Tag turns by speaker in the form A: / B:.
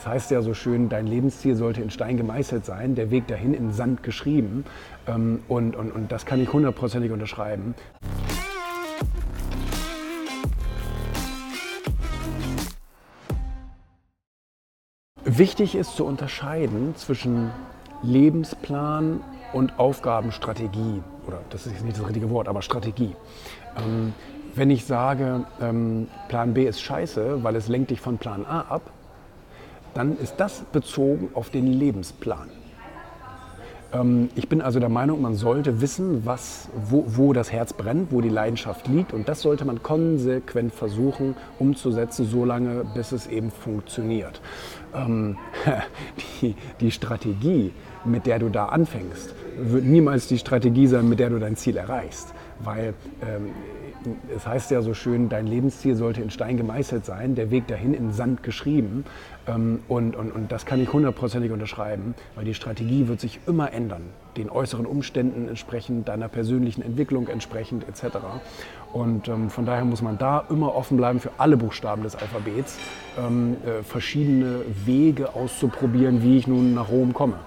A: es heißt ja so schön, dein Lebensziel sollte in Stein gemeißelt sein, der Weg dahin in Sand geschrieben. Ähm, und, und, und das kann ich hundertprozentig unterschreiben. Wichtig ist zu unterscheiden zwischen Lebensplan und Aufgabenstrategie. Oder das ist nicht das richtige Wort, aber Strategie. Ähm, wenn ich sage, ähm, Plan B ist scheiße, weil es lenkt dich von Plan A ab, dann ist das bezogen auf den Lebensplan. Ähm, ich bin also der Meinung, man sollte wissen, was, wo, wo, das Herz brennt, wo die Leidenschaft liegt. Und das sollte man konsequent versuchen umzusetzen, solange bis es eben funktioniert. Ähm, die, die Strategie, mit der du da anfängst, wird niemals die Strategie sein, mit der du dein Ziel erreichst. Weil ähm, es heißt ja so schön, dein Lebensziel sollte in Stein gemeißelt sein, der Weg dahin in Sand geschrieben. Ähm, und, und, und das kann ich hundertprozentig unterschreiben, weil die Strategie wird sich immer ändern, den äußeren Umständen entsprechend, deiner persönlichen Entwicklung entsprechend etc. Und ähm, von daher muss man da immer offen bleiben für alle Buchstaben des Alphabets, ähm, äh, verschiedene Wege auszuprobieren, wie ich nun nach Rom komme.